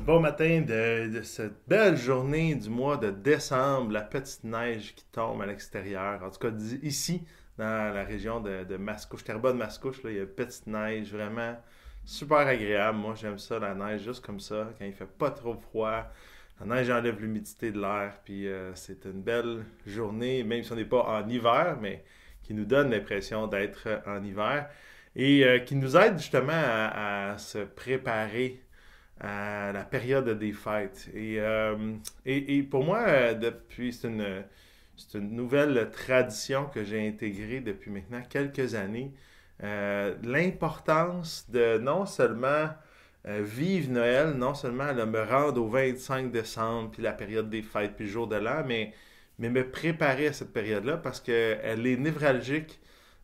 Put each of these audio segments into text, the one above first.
Bon matin de, cette belle journée du mois de décembre, la petite neige qui tombe à l'extérieur. En tout cas, ici, dans la région de, de Mascouche, Terrebonne Mascouche, il y a petite neige vraiment super agréable. Moi, j'aime ça, la neige, juste comme ça, quand il fait pas trop froid. La neige enlève l'humidité de l'air, puis euh, c'est une belle journée, même si on n'est pas en hiver, mais qui nous donne l'impression d'être en hiver et euh, qui nous aide justement à se préparer à la période des fêtes. Et, euh, et, pour moi, euh, depuis, c'est une, c'est une nouvelle tradition que j'ai intégrée depuis maintenant quelques années. Euh, l'importance de non seulement vivre Noël, non seulement de me rendre au 25 décembre, puis la période des fêtes, puis le jour de l'an, mais, mais me préparer à cette période-là parce qu'elle est névralgique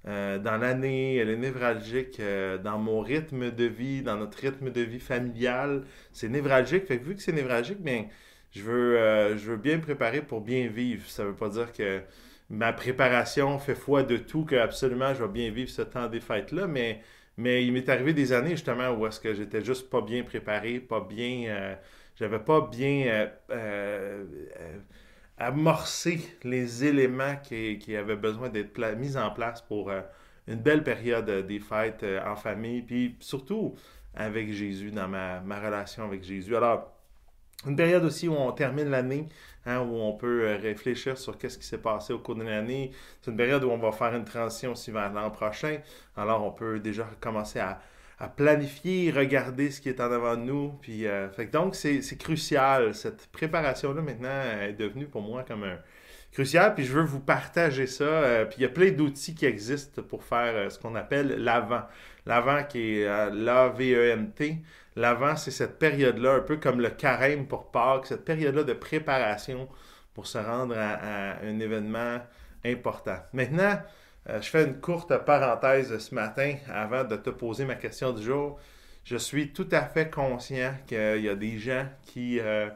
euh, dans l'année, elle est névralgique euh, dans mon rythme de vie, dans notre rythme de vie familial. C'est névralgique. Fait que vu que c'est névralgique, bien, je veux, euh, je veux bien me préparer pour bien vivre. Ça veut pas dire que ma préparation fait foi de tout, que absolument je vais bien vivre ce temps des fêtes-là, mais, mais il m'est arrivé des années justement où est-ce que j'étais juste pas bien préparé, pas bien. j'avais pas bien amorcer les éléments qui, avaient besoin d'être mis en place pour euh, une belle période euh, des fêtes euh, en famille, puis surtout avec Jésus, dans ma, relation avec Jésus. Alors, une période aussi où on termine l'année, hein, où on peut réfléchir sur qu'est-ce qui s'est passé au cours de l'année. C'est une période où on va faire une transition aussi vers l'an prochain. Alors, on peut déjà commencer à, à planifier, regarder ce qui est en avant de nous. Puis, euh, donc, c'est crucial. Cette préparation-là, maintenant, est devenue pour moi comme un crucial. Puis, je veux vous partager ça. Euh, puis, il y a plein d'outils qui existent pour faire euh, ce qu'on appelle l'avant. L'avant qui est l'AVENT. L'avant, c'est cette période-là, un peu comme le carême pour Pâques, cette période-là de préparation pour se rendre à un événement important. Maintenant, euh, je fais une courte parenthèse ce matin avant de te poser ma question du jour. Je suis tout à fait conscient qu'il y a des gens qui euh,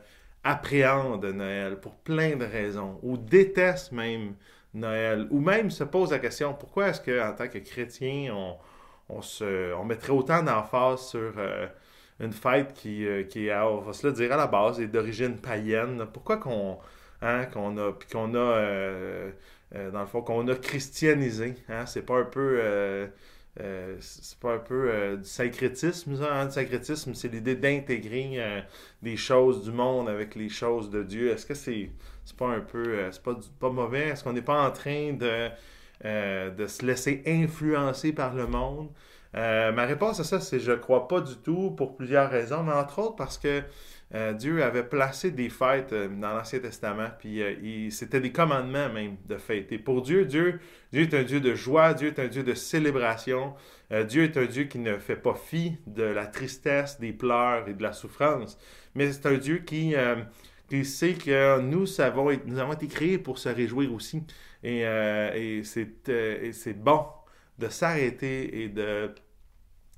appréhendent Noël pour plein de raisons, ou détestent même Noël, ou même se posent la question pourquoi est-ce qu'en tant que chrétien, on, mettrait autant d'emphase sur euh, une fête qui, qui on va se le dire à la base, est d'origine païenne? Pourquoi qu'on hein, a, dans le fond, qu'on a christianisé. Hein? C'est pas un peu. Euh, euh, c'est pas un peu du syncrétisme, ça. Hein? Syncrétisme, c'est l'idée d'intégrer des choses du monde avec les choses de Dieu. Est-ce que c'est c'est pas un peu. c'est pas, pas mauvais? Est-ce qu'on n'est pas en train de, de se laisser influencer par le monde? ma réponse à ça, c'est je crois pas du tout pour plusieurs raisons, mais entre autres parce que euh, Dieu avait placé des fêtes euh, dans l'Ancien Testament, puis euh, c'était des commandements même de fêter. Pour Dieu, Dieu, Dieu est un Dieu de joie, Dieu est un Dieu de célébration, Dieu est un Dieu qui ne fait pas fi de la tristesse, des pleurs et de la souffrance, mais c'est un Dieu qui, qui sait que nous, avons été créés pour se réjouir aussi. Et, et c'est bon de s'arrêter et de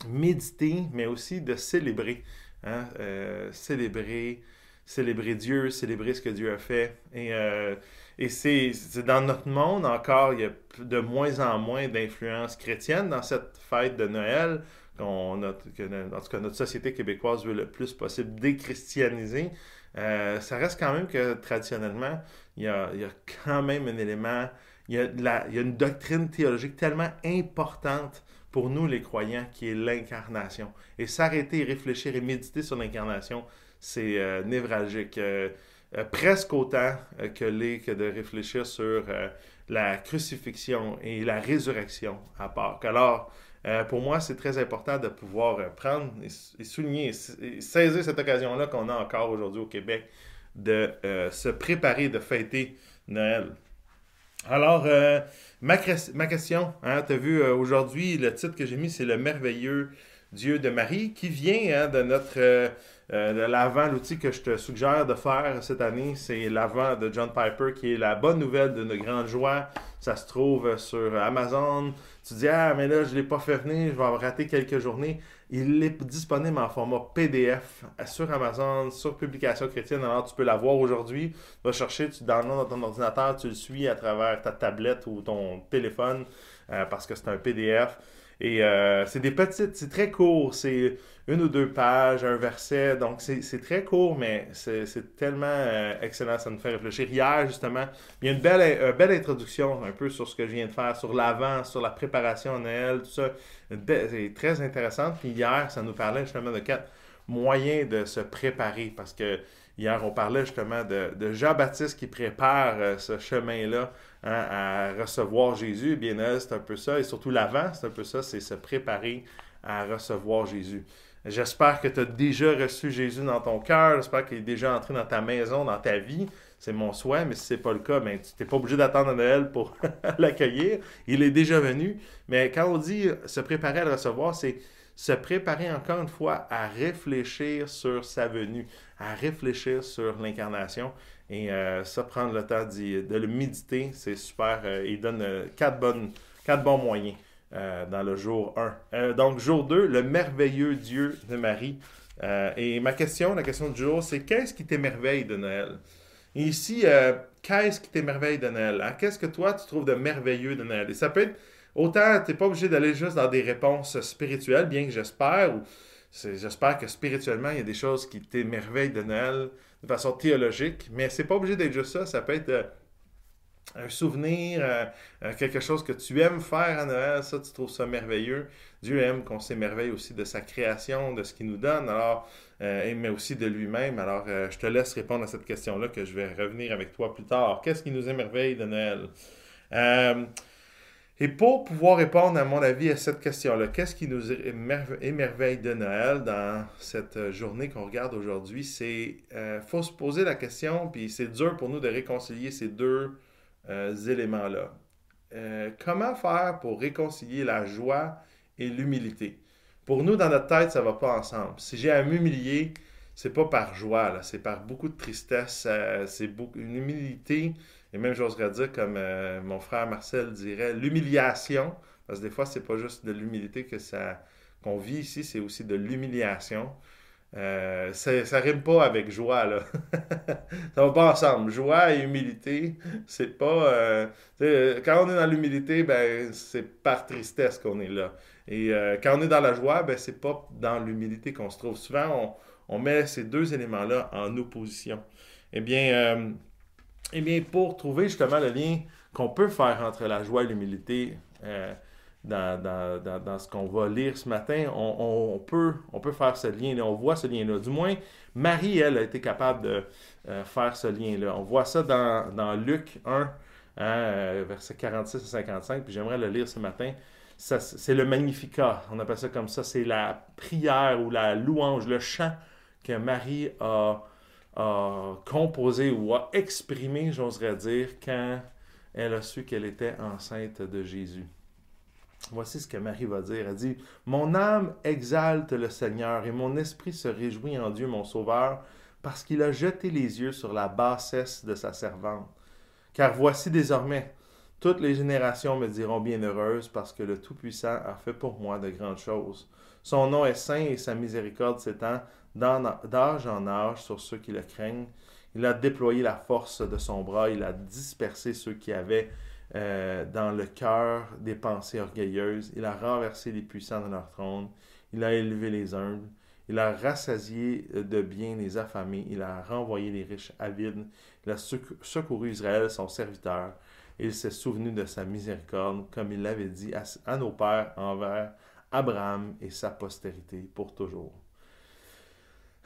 méditer, mais aussi de célébrer. Hein, euh, célébrer, célébrer Dieu, célébrer ce que Dieu a fait. Et, euh, et c'est dans notre monde encore, il y a de moins en moins d'influence chrétienne dans cette fête de Noël. qu'on que, en tout cas, notre société québécoise veut le plus possible déchristianiser. Euh, ça reste quand même que traditionnellement, il y a, il y a quand même un élément, il y, a la, il y a une doctrine théologique tellement importante pour nous les croyants qui est l'incarnation. Et s'arrêter réfléchir et méditer sur l'incarnation, c'est euh, névralgique. Euh, euh, presque autant que de réfléchir sur la crucifixion et la résurrection à Pâques. Alors, pour moi, c'est très important de pouvoir prendre et, souligner et saisir cette occasion-là qu'on a encore aujourd'hui au Québec de se préparer, de fêter Noël. Alors, euh, ma, question, hein, tu as vu euh, aujourd'hui, le titre que j'ai mis, c'est Le merveilleux Dieu de Marie, qui vient hein, de notre euh, de l'avant, l'outil que je te suggère de faire cette année, c'est l'avant de John Piper, qui est la bonne nouvelle de notre grande joie. Ça se trouve sur Amazon. Tu dis, ah, mais là, je ne l'ai pas fait venir, je vais rater quelques journées. Il est disponible en format PDF sur Amazon, sur Publication Chrétienne. Alors, tu peux l'avoir aujourd'hui. Tu vas chercher, tu downloads dans ton ordinateur, tu le suis à travers ta tablette ou ton téléphone euh, parce que c'est un PDF. Et euh, c'est des petites, c'est très court, c'est une ou deux pages, un verset, donc c'est très court, mais c'est tellement euh, excellent, ça nous fait réfléchir. Hier, justement, il y a une belle, une belle introduction un peu sur ce que je viens de faire, sur l'avant, sur la préparation à Noël, tout ça. C'est très intéressant. Puis hier, ça nous parlait justement de quatre moyens de se préparer, parce que hier, on parlait justement de, Jean-Baptiste qui prépare euh, ce chemin-là hein, à recevoir Jésus. Bien, c'est un peu ça, et surtout l'avant, c'est un peu ça, c'est se préparer à recevoir Jésus. J'espère que tu as déjà reçu Jésus dans ton cœur. J'espère qu'il est déjà entré dans ta maison, dans ta vie. C'est mon souhait, mais si ce n'est pas le cas, ben, tu n'es pas obligé d'attendre Noël pour l'accueillir. Il est déjà venu. Mais quand on dit se préparer à le recevoir, c'est se préparer encore une fois à réfléchir sur sa venue, à réfléchir sur l'incarnation. Et euh, ça, prendre le temps de le méditer, c'est super. Euh, il donne euh, quatre, bonnes, bons moyens. Dans le jour 1. Euh, donc, jour 2, le merveilleux Dieu de Marie. Et ma question, la question du jour, c'est qu'est-ce qui t'émerveille de Noël? Et ici, qu'est-ce qui t'émerveille de Noël? Hein? Qu'est-ce que toi, tu trouves de merveilleux de Noël? Et ça peut être, autant, tu n'es pas obligé d'aller juste dans des réponses spirituelles, bien que j'espère, ou j'espère que spirituellement, il y a des choses qui t'émerveillent de Noël de façon théologique, mais c'est pas obligé d'être juste ça. Ça peut être un souvenir, euh, euh, quelque chose que tu aimes faire à Noël, ça, tu trouves ça merveilleux. Dieu aime qu'on s'émerveille aussi de sa création, de ce qu'il nous donne, alors, euh, mais aussi de lui-même. Alors, je te laisse répondre à cette question-là que je vais revenir avec toi plus tard. Qu'est-ce qui nous émerveille de Noël? Et pour pouvoir répondre, à mon avis, à cette question-là, qu'est-ce qui nous émerveille de Noël dans cette journée qu'on regarde aujourd'hui? C'est, faut se poser la question, puis c'est dur pour nous de réconcilier ces deux euh, éléments-là. Euh, comment faire pour réconcilier la joie et l'humilité? Pour nous, dans notre tête, ça ne va pas ensemble. Si j'ai à m'humilier, c'est pas par joie, c'est par beaucoup de tristesse, c'est une humilité, et même j'oserais dire, comme euh, mon frère Marcel dirait, l'humiliation, parce que des fois, c'est pas juste de l'humilité que ça qu'on vit ici, c'est aussi de l'humiliation. Euh, ça, rime pas avec joie, là. ça va pas ensemble. Joie et humilité, c'est pas. Euh, quand on est dans l'humilité, ben, c'est par tristesse qu'on est là. Et quand on est dans la joie, ben, c'est pas dans l'humilité qu'on se trouve. Souvent, on, met ces deux éléments-là en opposition. Eh bien, eh bien, pour trouver justement le lien qu'on peut faire entre la joie et l'humilité, dans, ce qu'on va lire ce matin, on, peut, faire ce lien-là, on voit ce lien-là. Du moins, Marie, elle, a été capable de euh, faire ce lien-là. On voit ça dans, Luc 1, hein, euh, verset 46 à 55, puis j'aimerais le lire ce matin. C'est le Magnificat, on appelle ça comme ça, c'est la prière ou la louange, le chant que Marie a, a composé ou a exprimé, j'oserais dire, quand elle a su qu'elle était enceinte de Jésus. Voici ce que Marie va dire. Elle dit, Mon âme exalte le Seigneur et mon esprit se réjouit en Dieu mon Sauveur, parce qu'il a jeté les yeux sur la bassesse de sa servante. Car voici désormais, toutes les générations me diront bienheureuse, parce que le Tout-Puissant a fait pour moi de grandes choses. Son nom est saint et sa miséricorde s'étend d'âge en âge sur ceux qui le craignent. Il a déployé la force de son bras, il a dispersé ceux qui avaient euh, dans le cœur des pensées orgueilleuses. Il a renversé les puissants de leur trône. Il a élevé les humbles. Il a rassasié de bien les affamés. Il a renvoyé les riches avides. Il a secouru Israël, son serviteur. il s'est souvenu de sa miséricorde, comme il l'avait dit à nos pères envers Abraham et sa postérité pour toujours.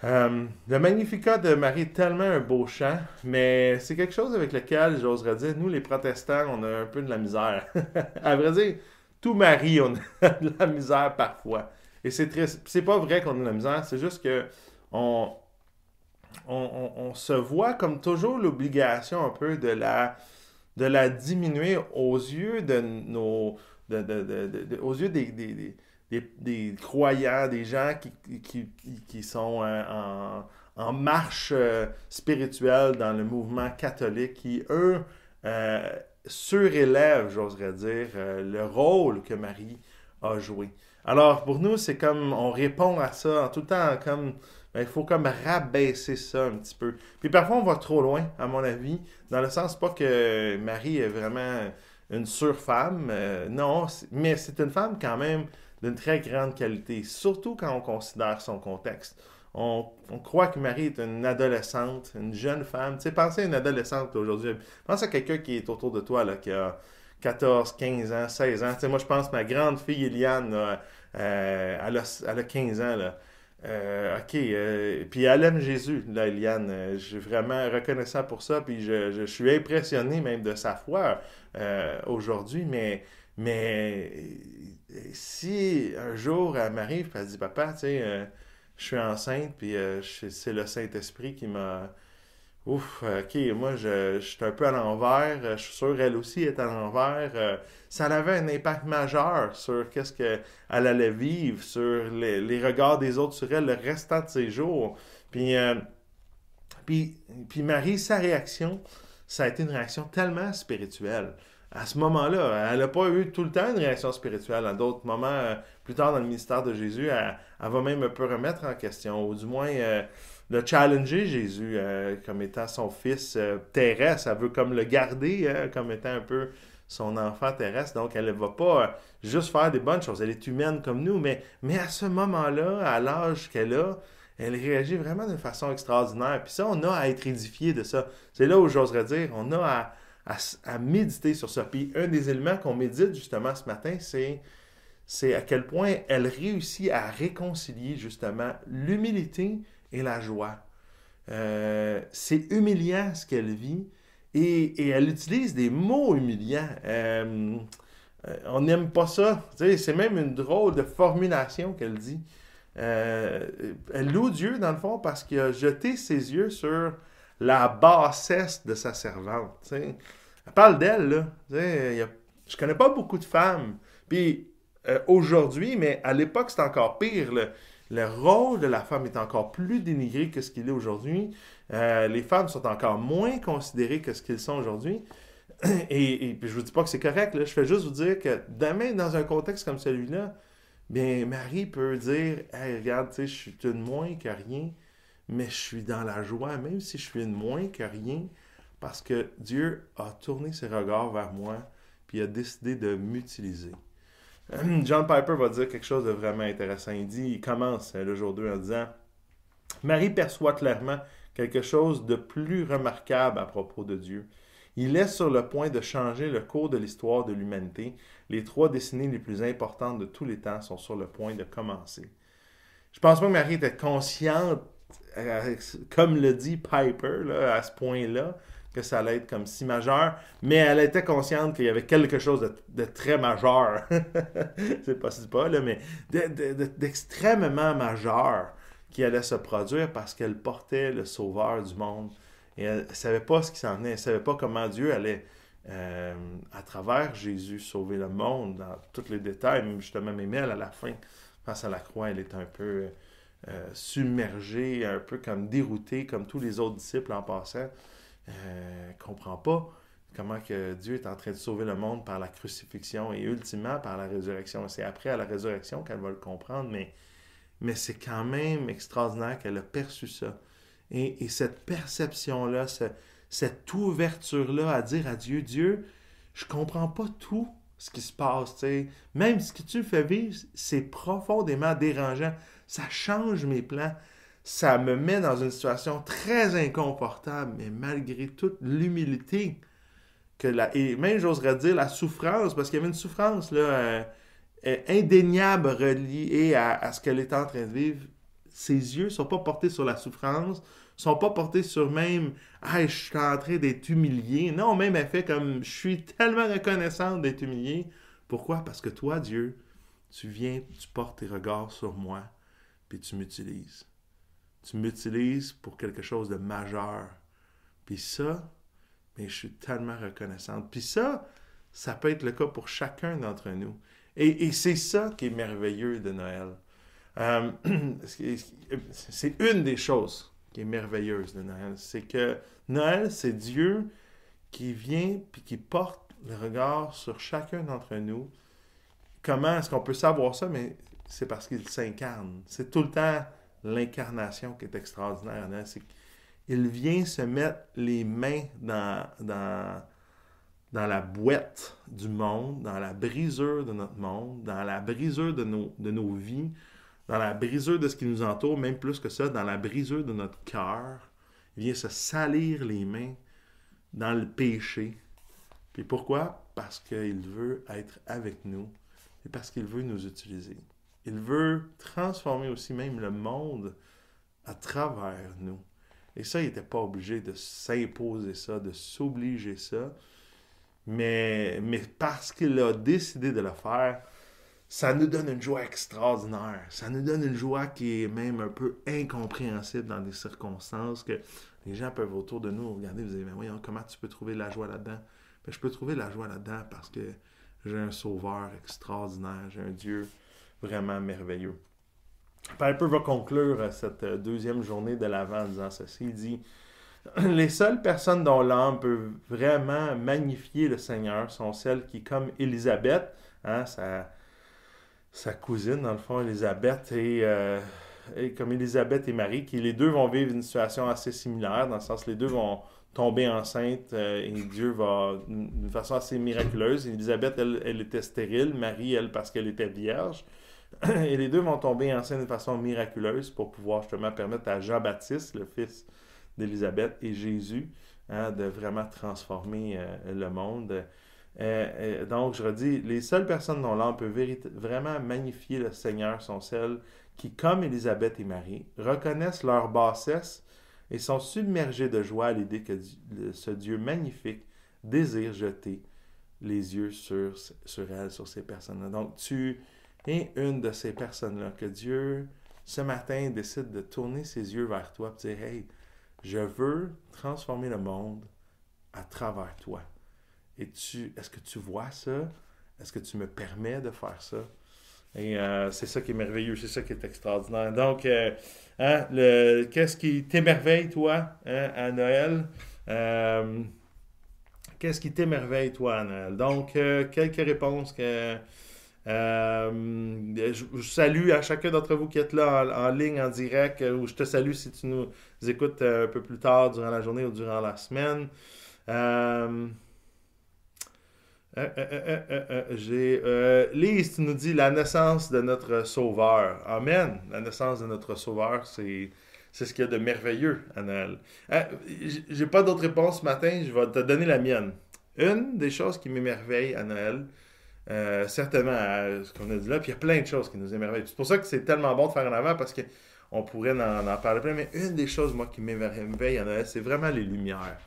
Euh, le Magnificat de Marie est tellement un beau chant, mais c'est quelque chose avec lequel, j'oserais dire, nous les protestants, on a un peu de la misère. à vrai dire, tout Marie, on a de la misère parfois. Et c'est triste. C'est pas vrai qu'on a de la misère, c'est juste que on, on, se voit comme toujours l'obligation un peu de la, de la diminuer aux yeux de nos. aux yeux des, croyants, des gens qui, qui, sont euh, en, marche euh, spirituelle dans le mouvement catholique, qui, eux, euh, surélèvent, j'oserais dire, le rôle que Marie a joué. Alors, pour nous, c'est comme, on répond à ça en tout temps comme, ben, il faut comme rabaisser ça un petit peu. Puis parfois, on va trop loin, à mon avis, dans le sens pas que Marie est vraiment une surfemme, non, mais c'est une femme quand même d'une très grande qualité, surtout quand on considère son contexte. On, croit que Marie est une adolescente, une jeune femme. Tu sais, pensez à une adolescente aujourd'hui. Pense à quelqu'un qui est autour de toi, là, qui a 14, 15 ans, 16 ans. Tu sais, moi, je pense que ma grande fille Eliane, euh, elle, a, elle, a, 15 ans. Là. Euh, OK. Euh, puis elle aime Jésus, là, Eliane. Je suis vraiment reconnaissant pour ça. Puis je, je, suis impressionné même de sa foi aujourd'hui. Mais, mais si un jour elle m'arrive et elle dit Papa, tu sais, je suis enceinte, puis c'est le Saint-Esprit qui m'a Ouf, ok, moi je, suis un peu à l'envers, je suis sûr elle aussi est à l'envers. Euh, ça avait un impact majeur sur qu'est-ce qu'elle allait vivre, sur les, regards des autres sur elle le restant de ses jours. Puis, euh, puis, puis Marie, sa réaction, ça a été une réaction tellement spirituelle. À ce moment-là, elle n'a pas eu tout le temps une réaction spirituelle. À d'autres moments, euh, plus tard dans le ministère de Jésus, elle, va même un peu remettre en question, ou du moins de challenger Jésus euh, comme étant son fils euh, terrestre. Elle veut comme le garder comme étant un peu son enfant terrestre. Donc, elle ne va pas euh, juste faire des bonnes choses. Elle est humaine comme nous, mais, mais à ce moment-là, à l'âge qu'elle a, elle réagit vraiment d'une façon extraordinaire. Puis ça, on a à être édifié de ça. C'est là où j'oserais dire, on a à, à, méditer sur ça. Puis un des éléments qu'on médite justement ce matin, c'est c'est à quel point elle réussit à réconcilier justement l'humilité et la joie. Euh, c'est humiliant ce qu'elle vit et, elle utilise des mots humiliants. Euh, euh, on n'aime pas ça. C'est même une drôle de formulation qu'elle dit. elle loue Dieu, dans le fond, parce qu'il a jeté ses yeux sur la bassesse de sa servante. Elle parle d'elle. Je je connais pas beaucoup de femmes. Puis aujourd'hui, mais à l'époque, c'est encore pire. Le rôle de la femme est encore plus dénigré que ce qu'il est aujourd'hui. Euh, les femmes sont encore moins considérées que ce qu'ils sont aujourd'hui. Et, puis je vous dis pas que c'est correct, je fais juste vous dire que demain, dans un contexte comme celui-là, bien, Marie peut dire Hey, regarde, je suis une moins que rien, mais je suis dans la joie, même si je suis une moins que rien, parce que Dieu a tourné ses regards vers moi, puis a décidé de m'utiliser. John Piper va dire quelque chose de vraiment intéressant. Il dit, il commence euh, le jour 2 en disant Marie perçoit clairement quelque chose de plus remarquable à propos de Dieu. Il est sur le point de changer le cours de l'histoire de l'humanité. Les trois décennies les plus importantes de tous les temps sont sur le point de commencer. Je pense pas que Marie était consciente, euh, comme le dit Piper, à ce point-là, que ça allait être comme si majeur, mais elle était consciente qu'il y avait quelque chose de, très majeur. c'est possible pas, là, mais d'extrêmement majeur qui allait se produire parce qu'elle portait le sauveur du monde. Et elle ne savait pas ce qui s'en venait. Elle ne savait pas comment Dieu allait, euh, à travers Jésus, sauver le monde dans tous les détails. Justement, même elle, à la fin, face à la croix, elle est un peu euh, submergée, un peu comme déroutée, comme tous les autres disciples en passant euh, comprend pas comment que Dieu est en train de sauver le monde par la crucifixion et ultimement par la résurrection. C'est après à la résurrection qu'elle va le comprendre, mais, c'est quand même extraordinaire qu'elle a perçu ça. Et, cette perception-là, cette ouverture-là à dire à Dieu, Dieu, je comprends pas tout ce qui se passe, même ce que tu fais vivre, c'est profondément dérangeant. Ça change mes plans ça me met dans une situation très inconfortable, mais malgré toute l'humilité que la, et même j'oserais dire la souffrance, parce qu'il y avait une souffrance là, euh, euh, indéniable reliée à, ce qu'elle est en train de vivre. Ses yeux ne sont pas portés sur la souffrance, sont pas portés sur même Ah, je suis en train d'être humilié. Non, même elle fait comme je suis tellement reconnaissante d'être humilié. Pourquoi? Parce que toi, Dieu, tu viens, tu portes tes regards sur moi, puis tu m'utilises tu m'utilises pour quelque chose de majeur. Puis ça, mais je suis tellement reconnaissante. Puis ça, ça peut être le cas pour chacun d'entre nous. Et, c'est ça qui est merveilleux de Noël. Euh, c'est une des choses qui est merveilleuse de Noël. C'est que Noël, c'est Dieu qui vient puis qui porte le regard sur chacun d'entre nous. Comment est-ce qu'on peut savoir ça? Mais c'est parce qu'il s'incarne. C'est tout le temps l'incarnation qui est extraordinaire. Hein, c'est qu'il vient se mettre les mains dans, dans, dans la boîte du monde, dans la brisure de notre monde, dans la brisure de nos, de nos vies, dans la brisure de ce qui nous entoure, même plus que ça, dans la brisure de notre cœur. Il vient se salir les mains dans le péché. Puis pourquoi? Parce qu'il veut être avec nous et parce qu'il veut nous utiliser. Il veut transformer aussi même le monde à travers nous. Et ça, il n'était pas obligé de s'imposer ça, de s'obliger ça. Mais, mais parce qu'il a décidé de le faire, ça nous donne une joie extraordinaire. Ça nous donne une joie qui est même un peu incompréhensible dans des circonstances que les gens peuvent autour de nous regarder et dire, mais voyons, comment tu peux trouver la joie là-dedans? Ben, je peux trouver la joie là-dedans parce que j'ai un sauveur extraordinaire, j'ai un Dieu vraiment merveilleux. Piper va conclure euh, cette euh, deuxième journée de l'Avent en disant ceci. Il dit Les seules personnes dont l'âme peut vraiment magnifier le Seigneur sont celles qui, comme Élisabeth, hein, sa, cousine, dans le fond, Élisabeth, euh, et, comme Élisabeth et Marie, qui les deux vont vivre une situation assez similaire, dans le sens les deux vont tomber enceinte et Dieu va, d'une façon assez miraculeuse. Élisabeth, elle, elle était stérile, Marie, elle, parce qu'elle était vierge. Et les deux vont tomber enceinte de façon miraculeuse pour pouvoir justement permettre à Jean-Baptiste, le fils d'Élisabeth, et Jésus hein, de vraiment transformer euh, le monde. Euh, euh, donc, je redis, les seules personnes dont l'âme peut vraiment magnifier le Seigneur sont celles qui, comme Élisabeth et Marie, reconnaissent leur bassesse et sont submergées de joie à l'idée que ce Dieu magnifique désire jeter les yeux sur, sur elles, sur ces personnes-là. Donc, tu et une de ces personnes-là, que Dieu, ce matin, décide de tourner ses yeux vers toi et dire Hey, je veux transformer le monde à travers toi. Et tu, est-ce que tu vois ça? Est-ce que tu me permets de faire ça? Et euh, c'est ça qui est merveilleux, c'est ça qui est extraordinaire. Donc, euh, hein, le, qu'est-ce qui t'émerveille, toi, hein, à Noël? Euh, qu'est-ce qui t'émerveille, toi, à Noël? Donc, quelques réponses que euh, je, salue à chacun d'entre vous qui êtes là en, ligne, en direct, ou je te salue si tu nous écoutes euh, un peu plus tard durant la journée ou durant la semaine. Euh, j'ai, Lise, tu nous dis la naissance de notre Sauveur. Amen. La naissance de notre Sauveur, c'est, c'est ce qu'il y a de merveilleux à Noël. j'ai pas d'autres réponses ce matin, je vais te donner la mienne. Une des choses qui m'émerveille à Noël, euh, certainement à ce qu'on a dit là. Puis il y a plein de choses qui nous émerveillent. C'est pour ça que c'est tellement bon de faire en avant parce qu'on pourrait en, en, parler plein. Mais une des choses, moi, qui m'émerveille c'est vraiment les lumières.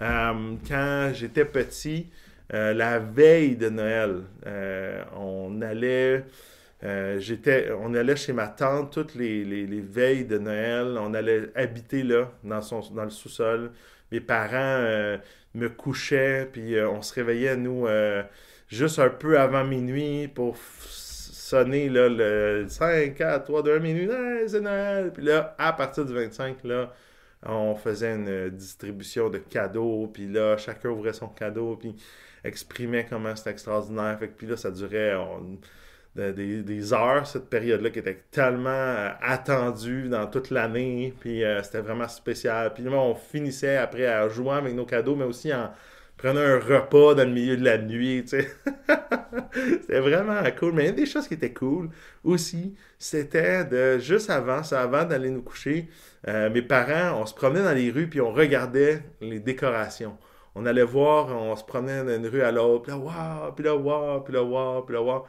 Euh, quand j'étais petit, euh, la veille de Noël, on allait. j'étais, on allait chez ma tante toutes les, les, les, veilles de Noël. On allait habiter là, dans, son, dans le sous-sol. Mes parents me couchaient, puis on se réveillait, nous, juste un peu avant minuit pour sonner le 5, 4, 3, 2, minuit, c'est Noël. Puis là, à partir du 25, là, on faisait une distribution de cadeaux, puis là, chacun ouvrait son cadeau, puis exprimait comment c'était extraordinaire. Fait que, puis là, ça durait des, heures, cette période-là, qui était tellement euh, attendue dans toute l'année, puis euh, c'était vraiment spécial. Puis là, on finissait après à jouer avec nos cadeaux, mais aussi en, prenait un repas dans le milieu de la nuit, tu sais. c'était vraiment cool. Mais une des choses qui était cool aussi, c'était de, juste avant, avant d'aller nous coucher, euh, mes parents, on se promenait dans les rues puis on regardait les décorations. On allait voir, on se promenait d'une rue à l'autre, puis là, waouh, puis là, waouh, puis là, waouh, puis là, waouh.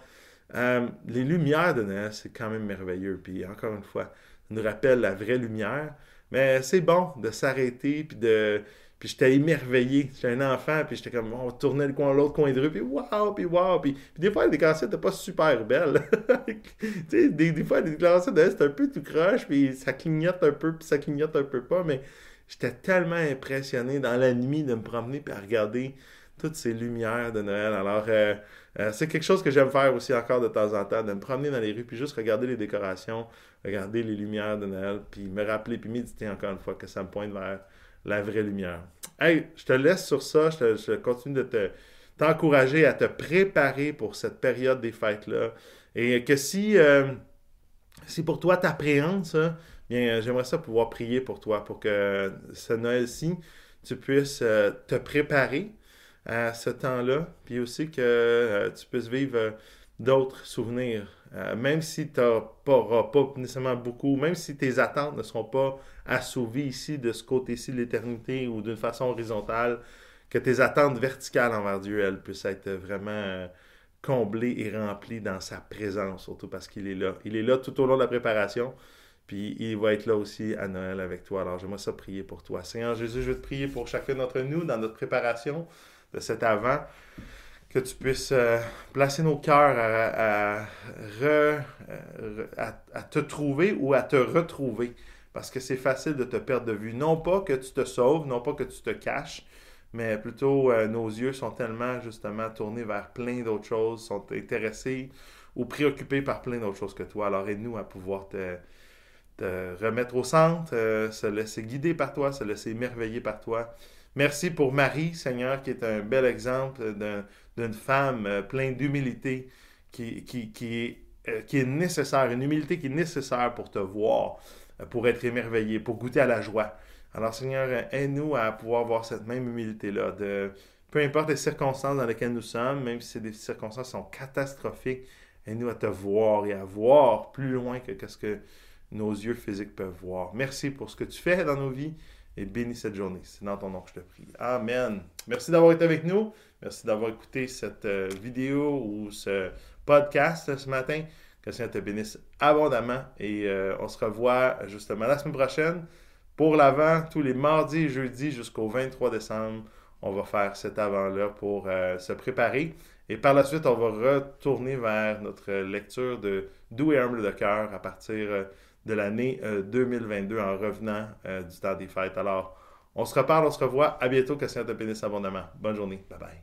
Euh, les lumières de Noël, c'est quand même merveilleux. Puis encore une fois, ça nous rappelle la vraie lumière. Mais c'est bon de s'arrêter puis de puis j'étais émerveillé. J'étais un enfant, puis j'étais comme, on tournait le coin, l'autre coin de rue, puis waouh, puis waouh. Puis, des fois, les décorations n'étaient pas super belles. tu sais, des, des, fois, les décorations c'était un peu tout croche, puis ça clignote un peu, puis ça clignote un peu pas. Mais j'étais tellement impressionné dans la nuit de me promener, puis à regarder toutes ces lumières de Noël. Alors, euh, euh, c'est quelque chose que j'aime faire aussi encore de temps en temps, de me promener dans les rues, puis juste regarder les décorations, regarder les lumières de Noël, puis me rappeler, puis méditer encore une fois que ça me pointe vers la vraie lumière. Hey, je te laisse sur ça. Je, continue de te, t'encourager à te préparer pour cette période des fêtes-là. Et que si, euh, pour toi t'appréhendes ça, bien, j'aimerais ça pouvoir prier pour toi, pour que ce Noël-ci, tu puisses euh, te préparer à ce temps-là, puis aussi que euh, tu puisses vivre d'autres souvenirs. même si tu n'auras pas nécessairement beaucoup, même si tes attentes ne seront pas assouvies ici, de ce côté-ci de l'éternité ou d'une façon horizontale, que tes attentes verticales envers Dieu, elles puissent être vraiment comblées et remplies dans sa présence, surtout parce qu'il est là. Il est là tout au long de la préparation. Puis il va être là aussi à Noël avec toi. Alors j'aimerais ça prier pour toi. Seigneur Jésus, je veux te prier pour chacun d'entre nous dans notre préparation de cet avant. Que tu puisses euh, placer nos cœurs à, te trouver ou à te retrouver. Parce que c'est facile de te perdre de vue. Non pas que tu te sauves, non pas que tu te caches, mais plutôt euh, nos yeux sont tellement justement tournés vers plein d'autres choses, sont intéressés ou préoccupés par plein d'autres choses que toi. Alors aide-nous à pouvoir te, te remettre au centre, euh, se laisser guider par toi, se laisser émerveiller par toi. Merci pour Marie, Seigneur, qui est un bel exemple d'une femme euh, pleine d'humilité, euh, qui est nécessaire, une humilité qui est nécessaire pour te voir, pour être émerveillé, pour goûter à la joie. Alors, Seigneur, aide-nous à pouvoir voir cette même humilité-là, peu importe les circonstances dans lesquelles nous sommes, même si ces circonstances sont catastrophiques, aide-nous à te voir et à voir plus loin que ce que nos yeux physiques peuvent voir. Merci pour ce que tu fais dans nos vies et bénis cette journée. C'est dans ton nom que je te prie. Amen. Merci d'avoir été avec nous. Merci d'avoir écouté cette euh, vidéo ou ce podcast ce matin. Que le Seigneur te bénisse abondamment et euh, on se revoit justement la semaine prochaine pour l'avant, tous les mardis et jeudis jusqu'au 23 décembre. On va faire cet avant-là pour euh, se préparer. Et par la suite, on va retourner vers notre lecture de Doux et humble de cœur à partir de l'année 2022 euh, en revenant euh, du temps des fêtes. Alors, on se reparle, on se revoit. À bientôt. Que le Seigneur te bénisse abondamment. Bonne journée. Bye bye.